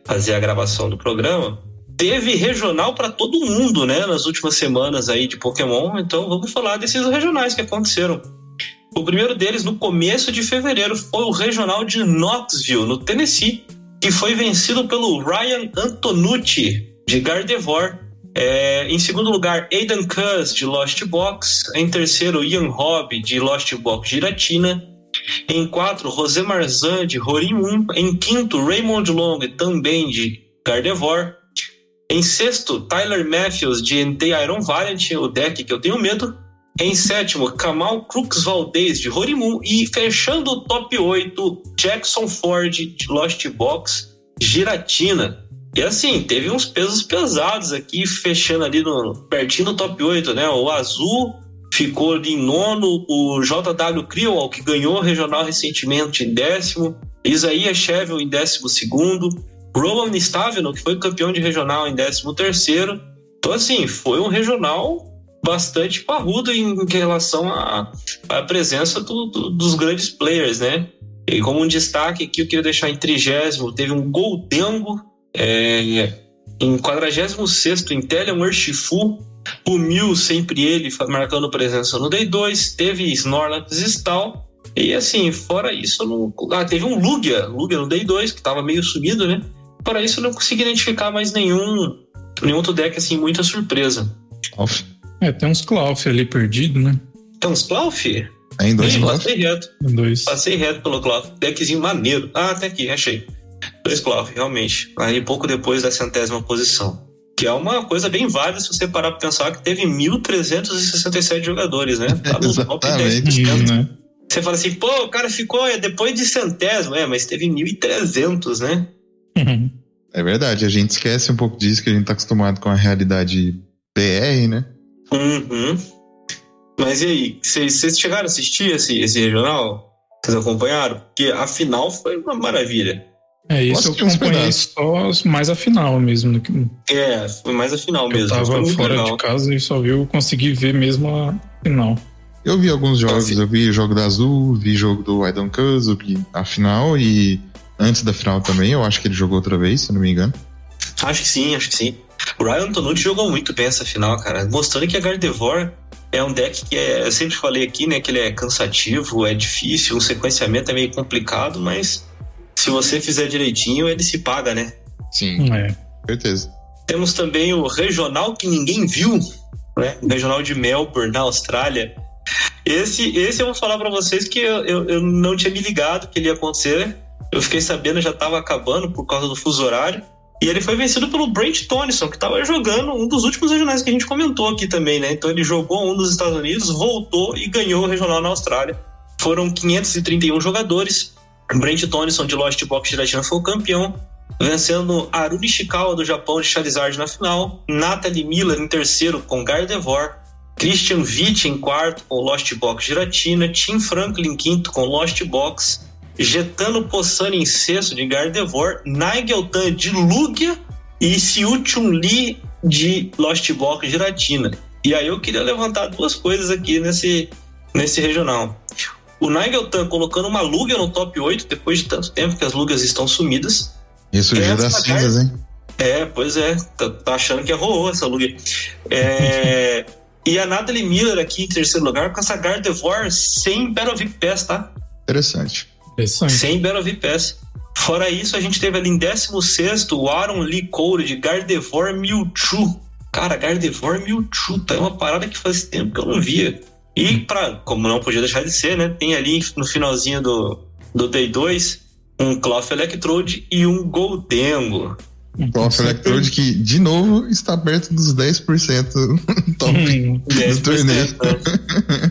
fazer a gravação do programa, teve regional para todo mundo, né? Nas últimas semanas aí de Pokémon. Então vamos falar desses regionais que aconteceram. O primeiro deles, no começo de fevereiro, foi o regional de Knoxville, no Tennessee, que foi vencido pelo Ryan Antonucci, de Gardevoir. É, em segundo lugar, Aidan Cuss, de Lost Box. Em terceiro, Ian Hobb, de Lost Box Giratina. Em quarto, José Marzan, de Rorim Em quinto, Raymond Long, também de Gardevoir. Em sexto, Tyler Matthews, de NT Iron Valiant, o deck que eu tenho medo. Em sétimo, Kamal Crux Valdez, de Rorimum. E fechando o top 8, Jackson Ford, de Lost Box Giratina. E assim, teve uns pesos pesados aqui, fechando ali no pertinho do top 8, né? O Azul ficou em nono, o JW Crewell, que ganhou regional recentemente, em décimo, Isaías Chevel em décimo segundo, Roman Stavino, que foi campeão de regional em décimo terceiro. Então, assim, foi um regional bastante parrudo em relação à, à presença do- do- dos grandes players, né? E como um destaque aqui, eu queria deixar em trigésimo, teve um Goldengo, é, em 46º, Intellium Urshifu, o Mil, sempre ele, marcando presença no Day 2, teve Snorlax Stal, e assim, fora isso, não... ah, teve um Lugia, Lugia no Day 2, que tava meio sumido, né? Fora isso, eu não consegui identificar mais nenhum, nenhum outro deck, assim, muita surpresa. Off. É, tem uns Clauf ali perdido, né? Tem uns Clough? Tem dois Ih, Clough? passei reto. Dois. Passei reto pelo Clough. Deckzinho maneiro. Ah, até aqui, achei. Dois Clough, realmente. Aí pouco depois da centésima posição. Que é uma coisa bem válida se você parar pra pensar que teve 1.367 jogadores, né? Tá no top Exatamente. 10%. Hum, né? Você fala assim, pô, o cara ficou é, depois de centésimo. É, mas teve 1.300, né? Uhum. <laughs> É verdade, a gente esquece um pouco disso, que a gente tá acostumado com a realidade BR, né? Uhum. Mas e aí, vocês vocês chegaram a assistir esse, esse regional? Vocês acompanharam? Porque a final foi uma maravilha. É isso, eu acompanhei pedaços? só mais a final mesmo. que- É, foi mais a final Eu mesmo. foi tava fora legal. de casa e só vi, eu consegui ver mesmo a final. Eu vi alguns jogos, Assim. eu vi jogo da Azul, vi jogo do I Don't Cuz, eu vi a final e antes da final também, eu acho que ele jogou outra vez, se eu não me engano. Acho que sim, acho que sim. O Ryan Tonucci jogou muito bem essa final, cara. Mostrando que a Gardevoir é um deck que é, eu sempre falei aqui, né, que ele é cansativo, é difícil, o sequenciamento é meio complicado, mas se você fizer direitinho, ele se paga, né? Sim, É. certeza. Temos também o regional que ninguém viu, né? O regional de Melbourne, na Austrália. Esse, esse eu vou falar pra vocês que eu, eu, eu não tinha me ligado que ele ia acontecer. Eu fiquei sabendo, já tava acabando por causa do fuso horário. E ele foi vencido pelo Brent Tonison, que tava jogando um dos últimos regionais que a gente comentou aqui também, né? Então ele jogou um nos Estados Unidos, voltou e ganhou o regional na Austrália. Foram 531 jogadores. Brent Tonison de Lost Box Giratina foi o campeão vencendo Aruni Ishikawa do Japão de Charizard na final, Natalie Miller em terceiro com Gardevoir, Christian Witt em quarto com Lost Box Giratina, Tim Franklin em quinto com Lost Box, Getano Possani em sexto de Gardevoir, Nigel Tan de Lugia e Siu Chun Li de Lost Box Giratina. E aí eu queria levantar duas coisas aqui nesse, nesse regional. O Nigel Tan colocando uma Lugia no top 8 depois de tanto tempo que as Lugias estão sumidas. Ressurgiu Essa das cinzas, hein? É, pois é. Tá, tá achando que errou essa Lugia. É, <laughs> e a Natalie Miller aqui em terceiro lugar com essa Gardevoir sem Battle VIP Pass, tá? Interessante. Interessante. Sem Battle VIP Pass. Fora isso, a gente teve ali em 16 o Aaron Lee Cole de Gardevoir Mewtwo. Cara, Gardevoir Mewtwo tá é uma parada que faz tempo que eu não via. E, pra, como não podia deixar de ser, né? Tem ali no finalzinho do, do Day 2 um Cloth Electrode e um Goldengo. Cloth Electrode que, de novo, está perto dos 10% top Hum, do torneio.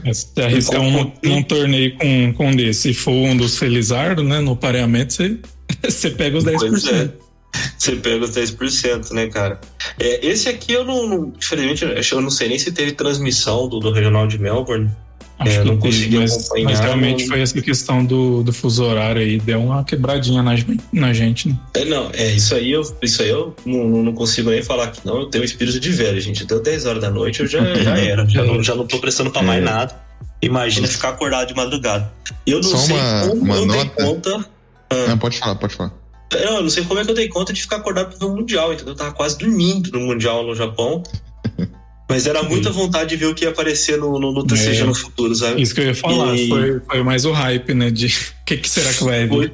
né? se arriscar um, um torneio com, com um desse, se for um dos Felizardo, né, no pareamento, você, <laughs> você pega os 10%. Pois é. <laughs> Você pega os 10%, né, cara? É, esse aqui eu não. Infelizmente, eu não sei nem se teve transmissão do, do Regional de Melbourne. Acho É, que não teve, consegui mas, acompanhar, mas realmente não- foi essa questão do, do fuso horário aí, deu uma quebradinha na, na gente, né? É, não, é isso aí, eu, isso aí eu não, não- consigo nem falar que não. Eu tenho espírito de velho, gente. Deu 10 horas da noite, eu já, <laughs> já era. Já não, já não tô prestando pra mais É. nada. Imagina ficar acordado de madrugada. Eu não Só sei uma- como uma eu dei nota. conta. Não, pode falar, pode falar. Eu eu não sei como é que eu dei conta de ficar acordado pra ver o Mundial, entendeu? Eu tava quase dormindo no Mundial no Japão. Mas era muita vontade de ver o que ia aparecer no, no, no TCG É. no futuro, sabe? Isso que eu ia falar, E- foi, foi mais o hype, né? De o <laughs> que, que será que vai vir?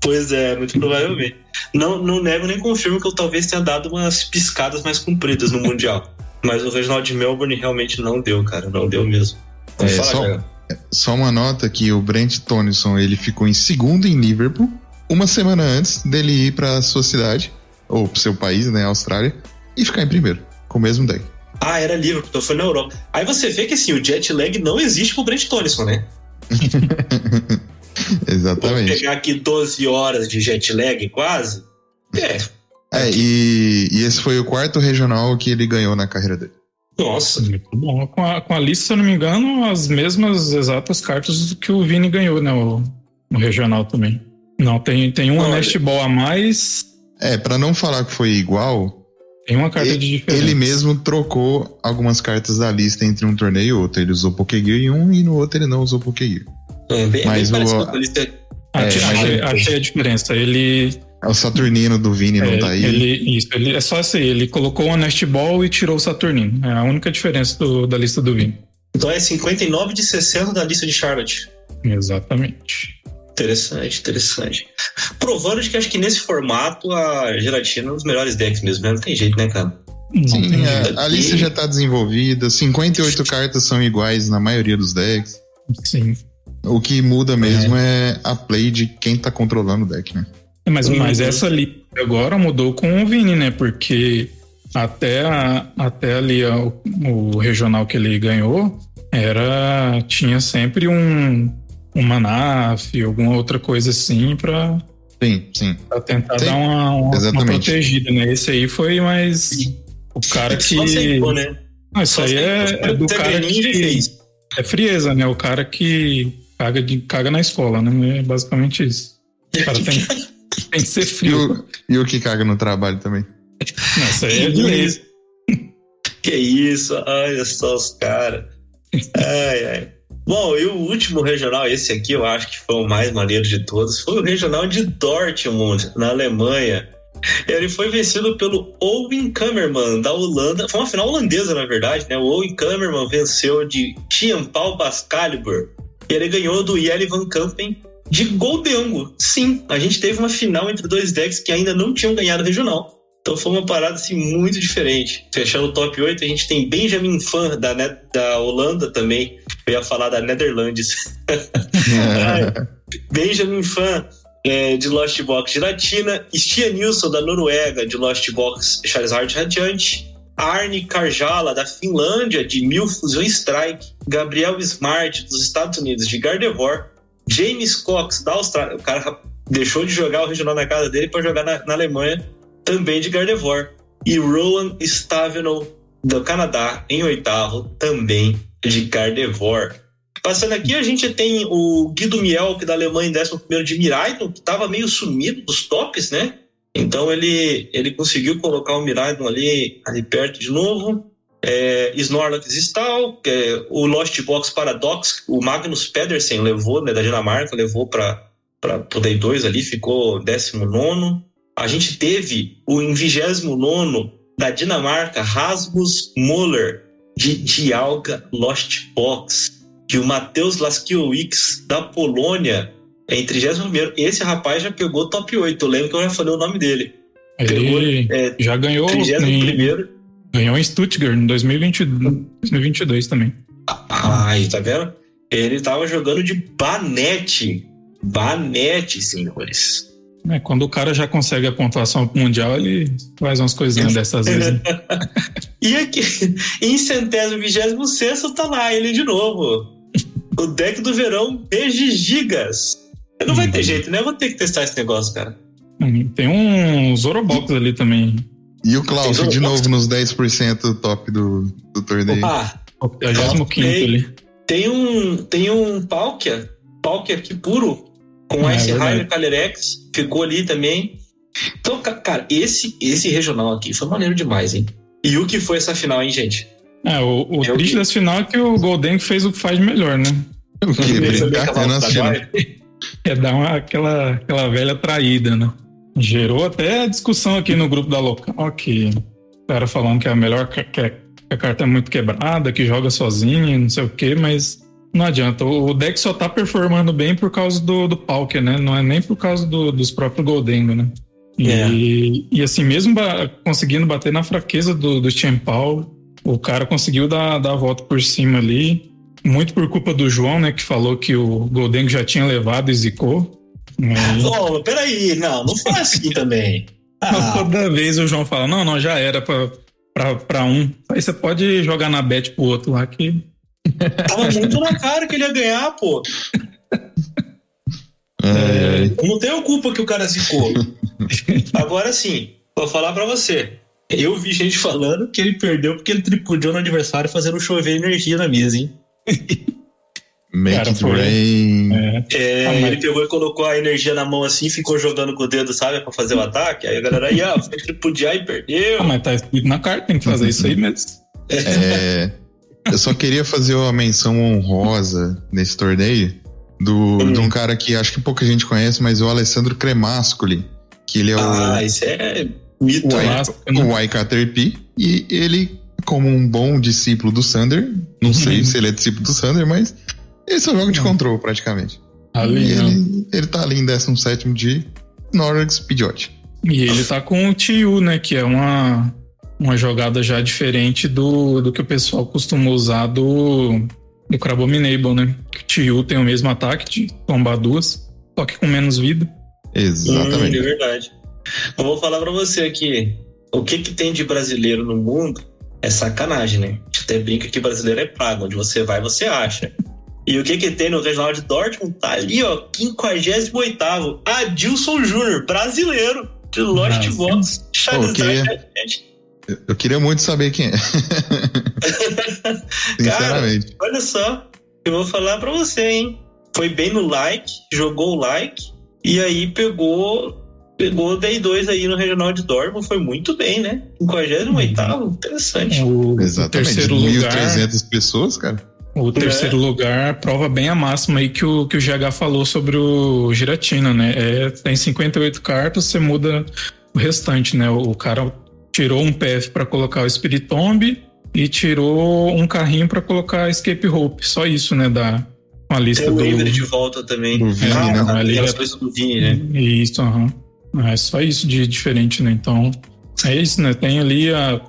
Pois é, muito provavelmente. Não, não nego nem confirmo que eu talvez tenha dado umas piscadas mais compridas no Mundial. <laughs> Mas o Reginald de Melbourne realmente não deu, cara. Não deu mesmo. É, Fala, só- cara. Só uma nota que o Brent Tonison ele ficou em segundo em Liverpool, uma semana antes dele ir pra sua cidade, ou pro seu país, né, Austrália, e ficar em primeiro, com o mesmo deck. Ah, era Liverpool, então foi na Europa. Aí você vê que assim, o jet lag não existe pro Brent Tonison, né? <laughs> Exatamente. pegar aqui 12 horas de jet lag quase. É. É, e, e esse foi o quarto regional que ele ganhou na carreira dele. Nossa. Muito bom. Com a, com a lista, se eu não me engano, as mesmas exatas cartas que o Vini ganhou, né? O, no regional também. Não, tem, tem um Olha. Nest Ball a mais, É, pra não falar que foi igual, tem uma carta ele, de diferença. ele mesmo trocou algumas cartas da lista entre um torneio e outro. Ele usou Pokégear em um e no outro ele não usou Pokégear. É bem, Mas bem o- parecido com a lista. Achei, É, achei- ele- achei a diferença. Ele, O Saturnino do Vini não é, tá aí. ele. Isso, ele é só assim, ele colocou o Nest Ball e tirou o Saturnino. É a única diferença do- da lista do Vini. Então é 59 de 60 da lista de Charlotte. Exatamente. Interessante, interessante. Provando que acho que nesse formato a gelatina é um dos melhores decks mesmo, né? Não tem jeito, né, cara? Sim, é, a lista já tá desenvolvida, 58 cartas são iguais na maioria dos decks. Sim. O que muda mesmo é, a play de quem tá controlando o deck, né? Mas, Uhum. mas essa lista agora mudou com o Vini, né? Porque até, a- até ali a- o, o regional que ele ganhou era tinha sempre um, um Manaf, alguma outra coisa assim pra, Sim, sim. pra tentar Sim, dar uma, uma, uma protegida, né? Esse aí foi mais o cara que. Só aceitou, né? Ah, isso Só aí é, é do cara que é frieza, né? O cara que caga, de, caga na escola, né? É basicamente isso. O cara tem, <laughs> tem que ser E frio. o, e o que caga no trabalho também. Nossa, aí é de lei. Que isso, olha só os caras. Ai, ai. Bom, e o último regional, esse aqui eu acho que foi o mais maneiro de todos, foi o regional de Dortmund, na Alemanha. Ele foi vencido pelo Owen Kammerman, da Holanda. Foi uma final holandesa, na verdade, né? O Owen Kammerman venceu de Tianpao Bascalibur. E ele ganhou do Jelle Van Kampen de Goldengo. Sim, a gente teve uma final entre dois decks que ainda não tinham ganhado regional. Então foi uma parada assim muito diferente. Fechando o top 8, a gente tem Benjamin Fan da, Ne- da Holanda também. Eu ia falar da Netherlands. <laughs> Benjamin Fan é, de Lost Box Gelatina. Stian Nilsson da Noruega de Lost Box Charizard Radiante. Arne Karjala da Finlândia de Mil Fusion Strike. Gabriel Smart dos Estados Unidos de Gardevoir. James Cox da Austrália. O cara deixou de jogar o regional na casa dele para jogar na, na Alemanha também de Gardevoir. E Rowan Stavenel do Canadá em oitavo, também de Gardevoir. Passando aqui, a gente tem o Guido Mielk da Alemanha em 11 de Miraidon, que estava meio sumido dos tops, né? Então ele, ele conseguiu colocar o Miraidon ali, ali perto de novo. É, Snorlax Stahl, que é o Lost Box Paradox, o Magnus Pedersen levou, né, da Dinamarca, levou para o Day 2 ali, ficou 19. A gente teve o em 29 da Dinamarca, Rasmus Moller, de Dialga Lost Box, de o Matheus Laskiewicz, da Polônia, em 31. Esse rapaz já pegou top 8. Eu lembro que eu já falei o nome dele. Ele É, já ganhou em, 31. ganhou em Stuttgart em 2020, 2022 também. Ai, tá vendo? Ele tava jogando de Banete. Banete, senhores. É, quando o cara já consegue a pontuação mundial, ele faz umas coisinhas dessas vezes. né? <laughs> E aqui, em centésimo vigésimo sexto, tá lá ele de novo. O deck do verão Beijo Gigas. Não vai ter jeito, né? Eu vou ter que testar esse negócio, cara. Hum, Tem um Zorobox ali também. E o Klaus, Tem de Zorobox? novo nos 10% top do, do torneio. Ah, O 35 ali. tem um, tem um Palkia, Palkia aqui puro, com É. Rider Calyrex, ficou ali também. Então, ca- cara, esse, esse regional aqui foi maneiro demais, hein? E o que foi essa final, hein, gente? É, o, o Eu triste vi. desse final é que o Golden fez o que faz melhor, né? O que? Receber Brincar? trabalho. É dar uma, aquela, aquela velha traída, né? Gerou até discussão aqui no grupo da local que o cara falando que é a melhor que a, que a carta é muito quebrada, que joga sozinha, não sei o quê, mas não adianta. O deck só tá performando bem por causa do, do Pauker, né? Não é nem por causa do- dos próprios Goldengo, né? E, É. e assim, mesmo ba- conseguindo bater na fraqueza do, do Tiempau, o cara conseguiu dar, dar a volta por cima ali. Muito por culpa do João, né? Que falou que o Goldengo já tinha levado e zicou. Aí, <laughs> Ô, peraí, não, não foi assim <laughs> também. Ah, Toda vez o João fala: não, não, já era pra, pra, pra um. Aí você pode jogar na bet pro outro lá que. Tava muito na cara que ele ia ganhar, pô. É, não tenho culpa que o cara zicou. Agora sim, vou falar pra você. Eu vi gente falando que ele perdeu porque ele tripudiou no adversário fazendo chover energia na mesa, hein? make Cara, it rain. É, É, Ah, mas- Ele pegou e colocou a energia na mão assim, ficou jogando com o dedo, sabe, pra fazer o ataque. Aí a galera ia, ah, foi tripudiar e perdeu. Ah, mas tá escrito na carta, tem que fazer isso aí mesmo. É, eu só queria fazer uma menção honrosa nesse torneio do, Hum. de um cara que acho que pouca gente conhece, mas é o Alessandro Cremascoli, que ele é o, Ah, isso é mito, o, né? clássico, I, né? e ele, como um bom discípulo do Sander, não sei Uhum. se ele é discípulo do Sander, mas ele só joga de Uhum. control praticamente. Ali, e né? ele, ele tá ali em 17 de Norrex Pidgeot. E ele tá com o Tiu, né? Que é uma, uma jogada já diferente do, do que o pessoal costuma usar do, do Crabominable, né? Que o Tiu tem o mesmo ataque de tombar duas, só que com menos vida. Hum, Exatamente. é verdade. Eu vou falar pra você aqui. O que que tem de brasileiro no mundo é sacanagem, né? A gente até brinca que brasileiro é praga. Onde você vai, você acha. E o que que tem no Regional de Dortmund? Tá ali, ó, 58º. Adilson Júnior, brasileiro, de Lost Nossa. Box. Charizard, queria- gente. Eu- queria muito saber quem é. <laughs> Sinceramente. Olha só, eu vou falar pra você, hein? Foi bem no like, jogou o like, e aí pegou pegou o Day 2 aí no Regional de Dortmund, foi muito bem, né? 58º, interessante. O, o Exatamente. terceiro lugar, 1.300 pessoas, cara. o terceiro lugar prova bem a máxima aí que o, que o GH falou sobre o Giratina, né? É, tem 58 cartas, você muda o restante, né? O, cara tirou um PF pra colocar o Spirit Tomb e tirou um carrinho pra colocar Escape Hope. Só isso, né? Da, com a lista Tem o do. Waver de volta também. Do Vini, ah, né? tá, Ali é- coisas do Vini, né? Isso, aham. É só isso de diferente, né? Então, é isso, né? Tem ali a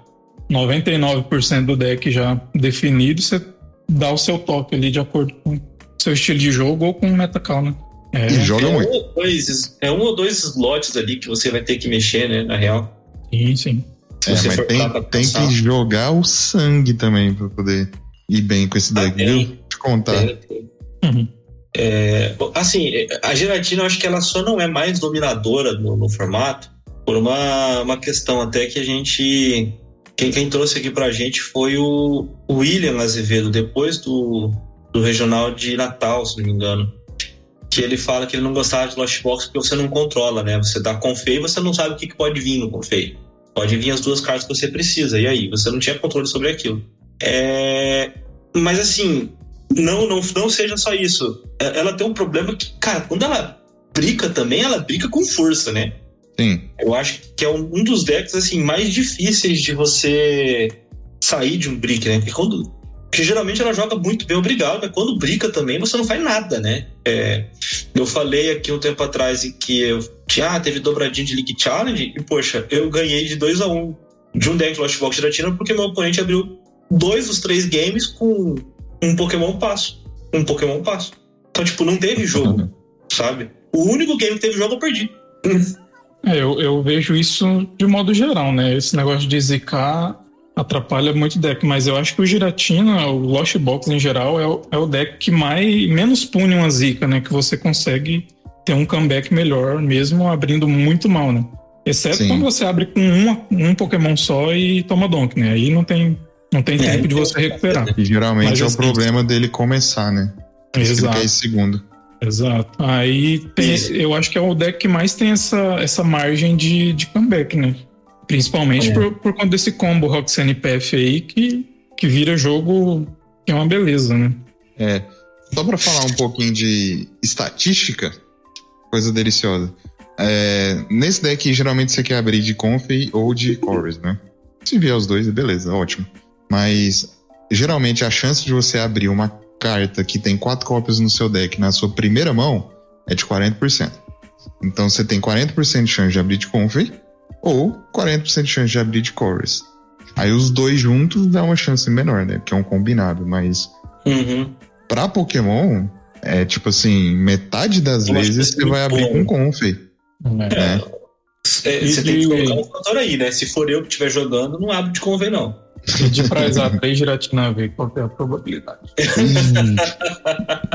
99% do deck já definido, você dá o seu toque ali de acordo com o seu estilo de jogo ou com o metacall, né? É, E joga é, um muito. ou dois, é um ou dois slots ali que você vai ter que mexer, né? Na real. Sim, sim. É, você mas tem, tem que jogar o sangue também pra poder ir bem com esse Ah, deck, tem. viu? Deixa eu contar. Tem, tem. Uhum. É, assim, a gelatina eu acho que ela só não é mais dominadora no, no formato por uma, uma questão até que a gente. Quem, quem trouxe aqui pra gente foi o, o William Azevedo, depois do, do regional de Natal, se não me engano. Que ele fala que ele não gostava de Lost Box porque você não controla, né? Você dá confei e você não sabe o que, que pode vir no confei. Pode vir as duas cartas que você precisa, e aí? Você não tinha controle sobre aquilo. É... Mas assim, não, não, não seja só isso. É- Ela tem um problema que, cara, quando ela brica também, ela brica com força, né? Sim. Eu acho que é um, um dos decks assim mais difíceis de você sair de um brick, né? Porque quando porque geralmente ela joga muito bem, obrigado, mas quando brica também você não faz nada, né? É, eu falei aqui um tempo atrás em que eu tinha, ah, teve dobradinha de League Challenge e, poxa, eu ganhei de 2 a 1 um, de um deck Lost Box Giratina porque meu oponente abriu dois dos três games com um Pokémon passo. Um Pokémon passo. Então, tipo, não teve jogo, sabe? O único game que teve jogo eu perdi. É, eu, eu vejo isso de modo geral, né? Esse negócio de zicar atrapalha muito o deck, mas eu acho que o Giratina, o Lost Box em geral, é o, é o deck que mais menos pune uma zica, né? Que você consegue ter um comeback melhor, mesmo abrindo muito mal, né? Exceto Sim. quando você abre com uma- um Pokémon só e toma Donk, né? Aí não tem, não tem É, tempo de você recuperar. E geralmente Mas é o assim- problema dele começar, né? Ele Exato. esse segundo. Exato. Aí tem- eu acho que é o deck que mais tem essa, essa margem de, de comeback, né? Principalmente É. por, por conta desse combo Roxanne PF aí que, que vira jogo que é uma beleza, né? É. Só pra falar um pouquinho de estatística, coisa deliciosa. É, nesse deck, geralmente você quer abrir de Conf ou de Chorus, né? Se vier os dois, beleza, ótimo. Mas geralmente a chance de você abrir uma carta que tem quatro cópias no seu deck na sua primeira mão, é de 40%. Então você tem 40% de chance de abrir de Convey ou 40% de chance de abrir de Chorus. Aí os dois juntos dá uma chance menor, né? Porque é um combinado, mas Uhum. pra Pokémon, é tipo assim, metade das Eu vezes você é vai abrir bom. com Convey, né? né? É, E você tem que colocar um fator aí, né? Se for eu que estiver jogando, não abre de convém, não. Pedir pra usar três giratina ver qual que é a probabilidade.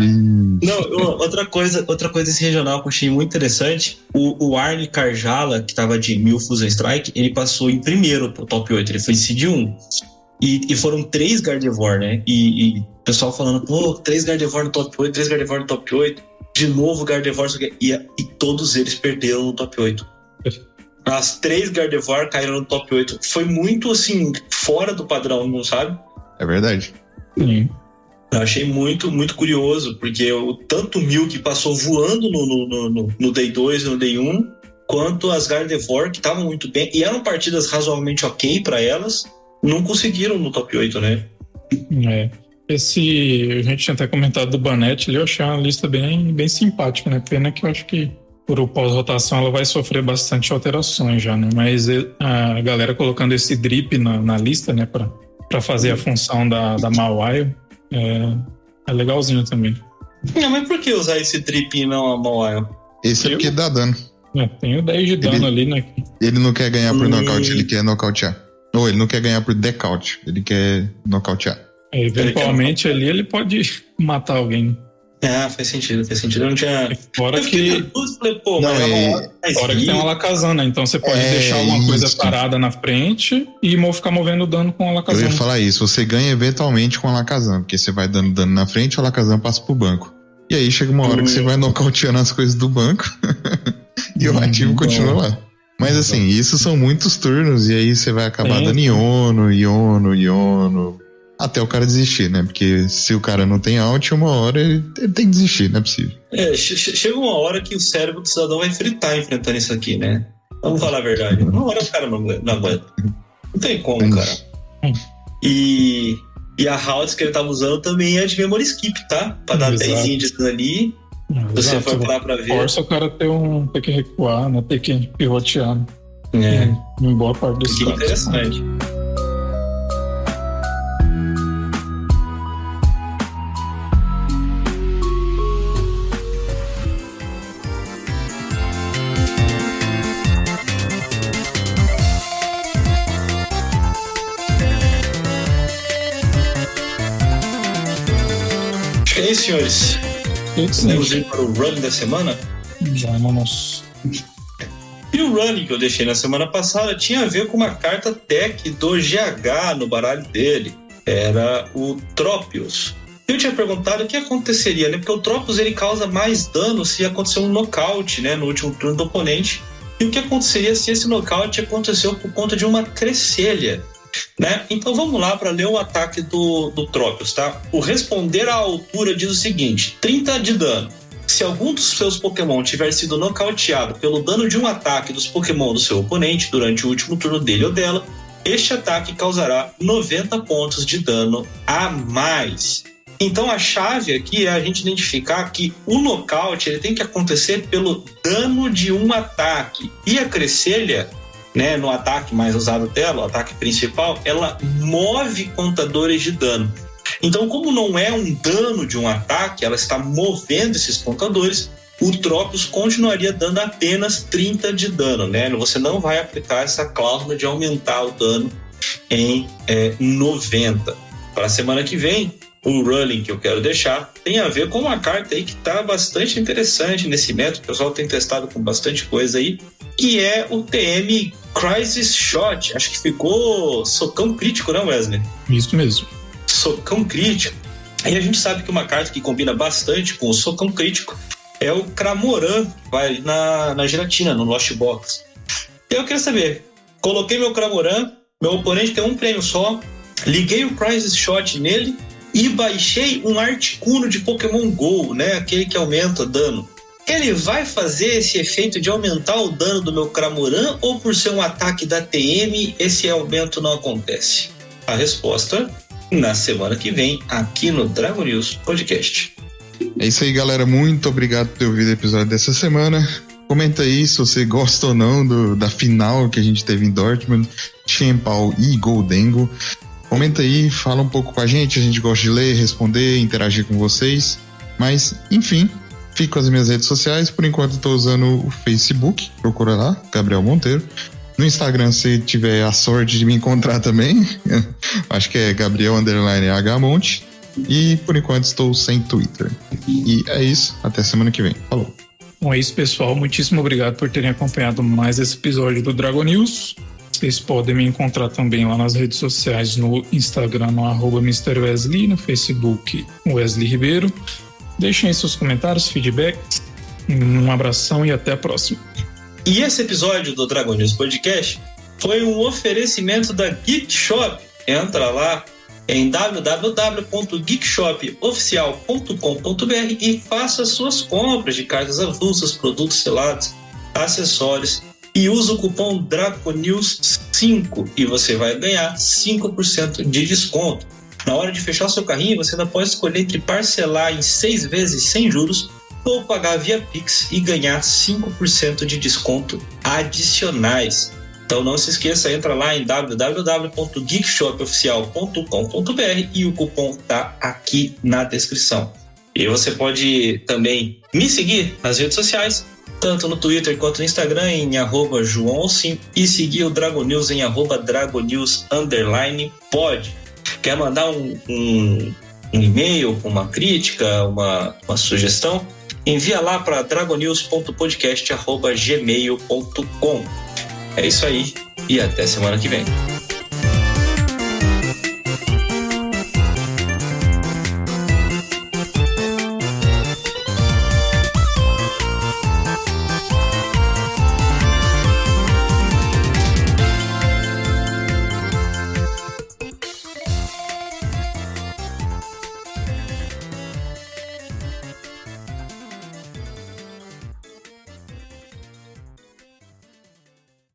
Ih. Não, outra coisa, outra coisa desse regional que eu achei muito interessante, o, o Arne Carjala, que tava de Mil Fusion Strike, ele passou em primeiro pro top 8, ele foi seed 1. E, e foram três Gardevoir, né? E, o pessoal falando, pô, três Gardevoir no top 8, três Gardevoir no top 8, de novo Gardevoir, e, e todos eles perderam no top 8. As três Gardevoir caíram no top 8. Foi muito, assim, fora do padrão, não sabe? É verdade. Sim. Eu achei muito, muito curioso, porque o tanto Mil que passou voando no, no, no, no- no Day 2 e no Day 1, quanto as Gardevoir, que estavam muito bem, e eram partidas razoavelmente ok pra elas, não conseguiram no top 8, né? É. Esse, a gente tinha até comentado do Banete ali, eu achei uma lista bem, bem simpática, né? Pena que eu acho que por o pós-rotação ela vai sofrer bastante alterações já, né? Mas eh, a galera colocando esse drip na, na lista, né? Pra, pra fazer a função da, da Mawile, é, é legalzinho também. Não, mas por que usar esse trip e não a Mawile? Esse é porque dá dano. É, tem o 10 de dano ali, né? Ele não quer ganhar por Hum. nocaute, ele quer nocautear. Ou ele não quer ganhar por decaute, ele quer nocautear. É, eventualmente ali ele pode <laughs> matar alguém. Ah, faz sentido, faz sentido. Eu não tinha. Fora Eu que, falei, pô, Não, mas a é- faz fora que tem uma né? Então você pode É, deixar alguma coisa isso. parada na frente e ficar movendo dano com a Eu Alakazam. ia falar isso, você ganha eventualmente com a Alakazam, porque você vai dando dano na frente, o Alakazam passa pro banco. E aí chega uma hora que você Hum. vai nocauteando as coisas do banco <laughs> e o Hum, ativo bom. continua lá. Mas assim, isso são muitos turnos, e aí você vai acabar Sim, dando iono, iono, iono. Até o cara desistir, né? Porque se o cara não tem out, uma hora ele, ele tem que desistir, não é possível. É, che- che- chega uma hora que o cérebro do cidadão vai fritar enfrentando isso aqui, né? Vamos falar a verdade. Uma hora o cara não, não aguenta. Não tem como, cara. E, e a House que ele tava usando também é de memory skip, tá? Pra dar Exato. 10 de dano ali. Você Exato, for parar pra ver. Força o cara ter, um, ter que recuar, né? Ter que pivotear. né? É, Em boa parte dos que casos. interessante. Acho senhores. Podemos ir para o running da semana? Vamos. E o running que eu deixei na semana passada tinha a ver com uma carta tech do GH no baralho dele. Era o Tropius. Eu tinha perguntado o que aconteceria, né? Porque o Tropius ele causa mais dano se acontecer um nocaute, né? No último turno do oponente. E o que aconteceria se esse nocaute aconteceu por conta de uma crescelha? Né? Então vamos lá para ler o ataque do, do Tropius, tá? O responder à altura diz o seguinte: 30 de dano. Se algum dos seus Pokémon tiver sido nocauteado pelo dano de um ataque dos Pokémon do seu oponente durante o último turno dele ou dela, este ataque causará 90 pontos de dano a mais. Então a chave aqui é a gente identificar que o nocaute ele tem que acontecer pelo dano de um ataque. E a Crescelha, né, no ataque mais usado dela, o ataque principal, ela move contadores de dano. Então, como não é um dano de um ataque, ela está movendo esses contadores, o Tropius continuaria dando apenas 30 de dano, né? Você não vai aplicar essa cláusula de aumentar o dano em é, 90. Para a semana que vem, o Running que eu quero deixar tem a ver com uma carta aí que está bastante interessante nesse método. O pessoal tem testado com bastante coisa aí, que é o TM Crisis Shot. Acho que ficou socão crítico, né, Wesley? Isso mesmo. socão crítico. E a gente sabe que uma carta que combina bastante com o socão crítico é o Cramoran, vai na, na gelatina, no Lost Box. E eu queria saber, coloquei meu Cramoran, meu oponente tem um prêmio só, liguei o Crisis Shot nele e baixei um Articuno de Pokémon GO, né? Aquele que aumenta dano. Ele vai fazer esse efeito de aumentar o dano do meu Cramoran ou por ser um ataque da TM, esse aumento não acontece? A resposta na semana que vem aqui no Dragon News Podcast. É isso aí, galera. Muito obrigado por ter ouvido o episódio dessa semana. Comenta aí se você gosta ou não do- da final que a gente teve em Dortmund, Chempal e Goldengo. Comenta aí, fala um pouco com a gente. A gente gosta de ler, responder, interagir com vocês. Mas, enfim, fico as minhas redes sociais. Por enquanto, estou usando o Facebook. Procura lá, Gabriel Monteiro. No Instagram, se tiver a sorte de me encontrar também, <laughs> acho que é Gabriel Underline H Monte. E por enquanto estou sem Twitter. E é isso. Até semana que vem. Falou. Bom, é isso, pessoal. Muitíssimo obrigado por terem acompanhado mais esse episódio do Dragon News. Vocês podem me encontrar também lá nas redes sociais, no Instagram, no arroba Mr. Wesley, no Facebook, Wesley Ribeiro. Deixem aí seus comentários, feedbacks. Um abração e até a próxima. E esse episódio do Dragon News Podcast foi um oferecimento da Geek Shop. Entra lá em www.geekshopoficial.com.br e faça suas compras de cartas avulsas, produtos selados, acessórios e usa o cupom DRACONEWS5 e você vai ganhar 5% de desconto. Na hora de fechar seu carrinho, você ainda pode escolher entre parcelar em seis vezes sem juros ou pagar via Pix e ganhar 5% de desconto adicionais. Então não se esqueça, entra lá em www.geekshopoficial.com.br e o cupom está aqui na descrição. E você pode também me seguir nas redes sociais, tanto no Twitter quanto no Instagram, em arroba João Alcim, e seguir o Dragon News em arroba Dragonews underline pod. Quer mandar um, um, um e-mail uma crítica, uma, uma sugestão? Envia lá para dragonews.podcast.gmail.com. É isso aí e até semana que vem.